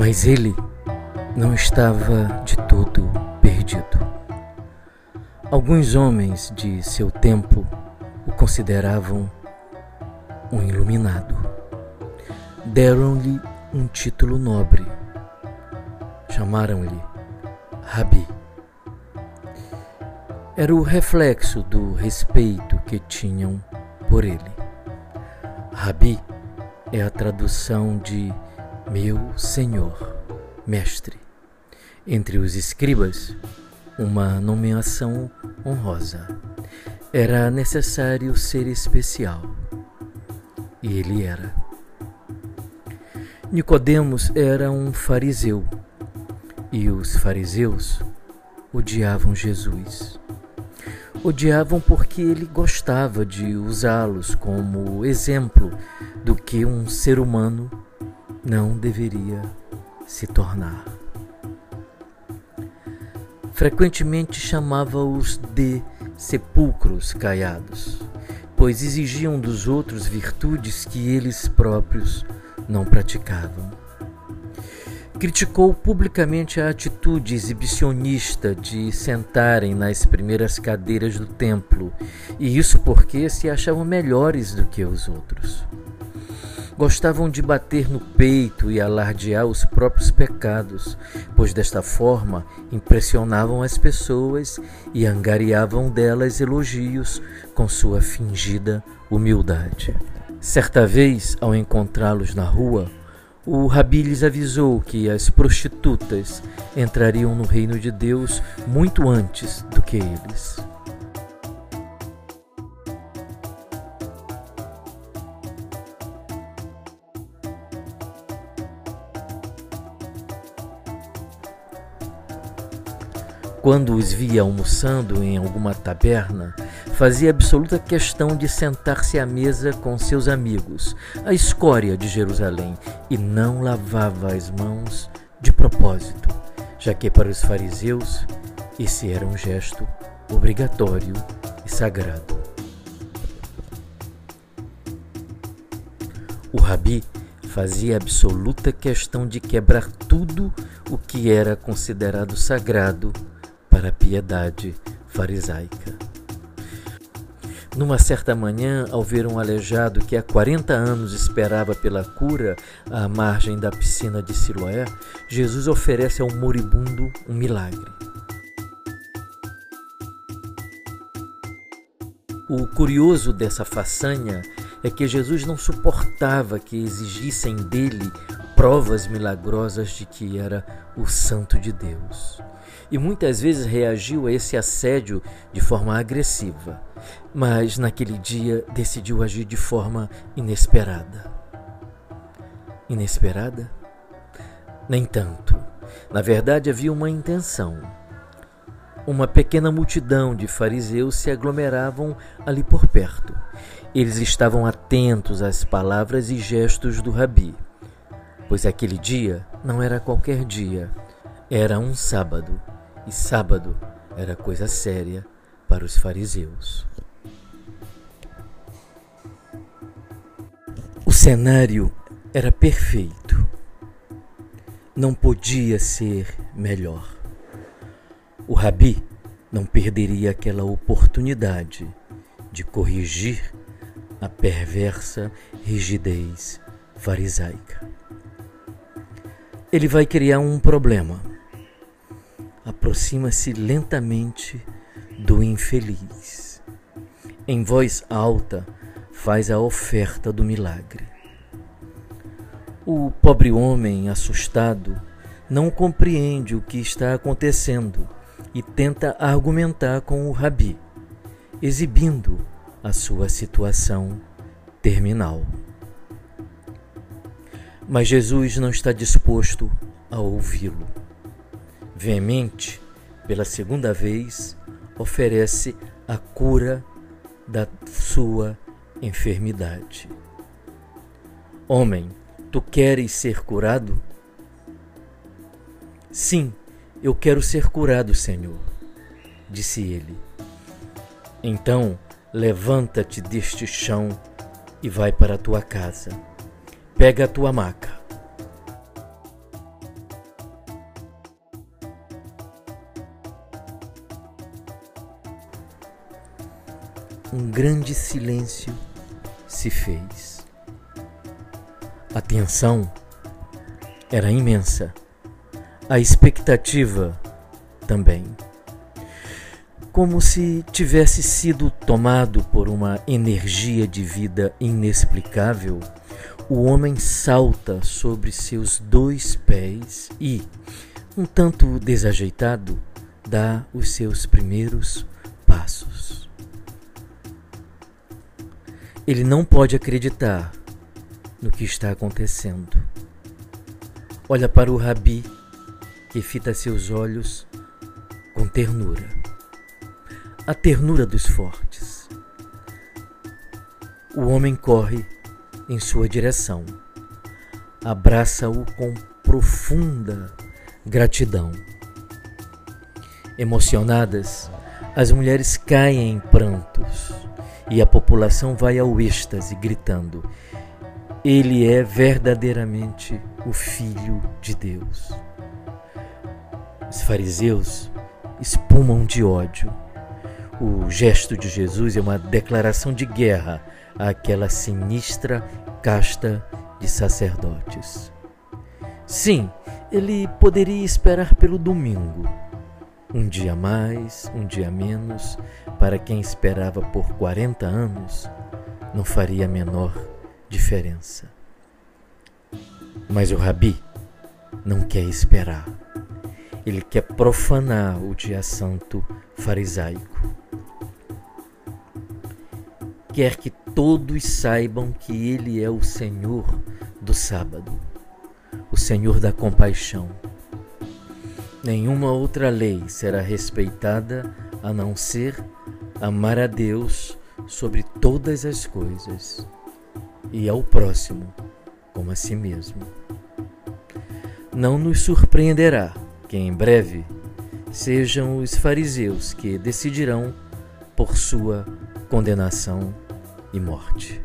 Mas ele não estava de todo perdido. Alguns homens de seu tempo o consideravam um iluminado. Deram-lhe um título nobre. Chamaram-lhe Rabi. Era o reflexo do respeito que tinham por ele. Rabi é a tradução de meu Senhor, Mestre. Entre os escribas, uma nomeação honrosa. Era necessário ser especial. E ele era. Nicodemos era um fariseu, e os fariseus odiavam Jesus. Odiavam porque ele gostava de usá-los como exemplo do que um ser humano não deveria se tornar. Frequentemente chamava-os de sepulcros caiados, pois exigiam dos outros virtudes que eles próprios não praticavam. Criticou publicamente a atitude exibicionista de sentarem nas primeiras cadeiras do templo, e isso porque se achavam melhores do que os outros. Gostavam de bater no peito e alardear os próprios pecados, pois desta forma impressionavam as pessoas e angariavam delas elogios com sua fingida humildade. Certa vez, ao encontrá-los na rua, o Rabi lhes avisou que as prostitutas entrariam no reino de Deus muito antes do que eles. Quando os via almoçando em alguma taberna, fazia absoluta questão de sentar-se à mesa com seus amigos, a escória de Jerusalém, e não lavava as mãos de propósito, já que para os fariseus esse era um gesto obrigatório e sagrado. O rabi fazia absoluta questão de quebrar tudo o que era considerado sagrado para a piedade farisaica. Numa certa manhã, ao ver um aleijado que há 40 anos esperava pela cura à margem da piscina de Siloé, Jesus oferece ao moribundo um milagre. O curioso dessa façanha é que Jesus não suportava que exigissem dele provas milagrosas de que era o Santo de Deus. E muitas vezes reagiu a esse assédio de forma agressiva, mas naquele dia decidiu agir de forma inesperada. Inesperada? Nem tanto. Na verdade, havia uma intenção. Uma pequena multidão de fariseus se aglomeravam ali por perto. Eles estavam atentos às palavras e gestos do rabi pois aquele dia não era qualquer dia, era um sábado, e sábado era coisa séria para os fariseus. O cenário era perfeito. Não podia ser melhor. O rabi não perderia aquela oportunidade de corrigir a perversa rigidez farisaica ele vai criar um problema. Aproxima-se lentamente do infeliz. Em voz alta, faz a oferta do milagre. O pobre homem, assustado, não compreende o que está acontecendo e tenta argumentar com o rabi, exibindo a sua situação terminal. Mas Jesus não está disposto a ouvi-lo. Veemente, pela segunda vez, oferece a cura da sua enfermidade. Homem, tu queres ser curado? Sim, eu quero ser curado, Senhor, disse ele. Então, levanta-te deste chão e vai para a tua casa. Pega a tua maca. Um grande silêncio se fez. A tensão era imensa, a expectativa também. Como se tivesse sido tomado por uma energia de vida inexplicável o homem salta sobre seus dois pés e, um tanto desajeitado, dá os seus primeiros passos. Ele não pode acreditar no que está acontecendo. Olha para o rabi que fita seus olhos com ternura. A ternura dos fortes. O homem corre em sua direção. Abraça-o com profunda gratidão. Emocionadas, as mulheres caem em prantos e a população vai ao êxtase gritando: Ele é verdadeiramente o Filho de Deus. Os fariseus espumam de ódio. O gesto de Jesus é uma declaração de guerra àquela sinistra casta de sacerdotes. Sim, ele poderia esperar pelo domingo um dia mais, um dia menos, para quem esperava por 40 anos, não faria a menor diferença. Mas o Rabi não quer esperar. Ele quer profanar o dia santo farisaico. Quer que todos saibam que ele é o Senhor do sábado, o Senhor da compaixão Nenhuma outra lei será respeitada a não ser amar a Deus sobre todas as coisas e ao próximo como a si mesmo. Não nos surpreenderá que em breve sejam os fariseus que decidirão por sua condenação e morte.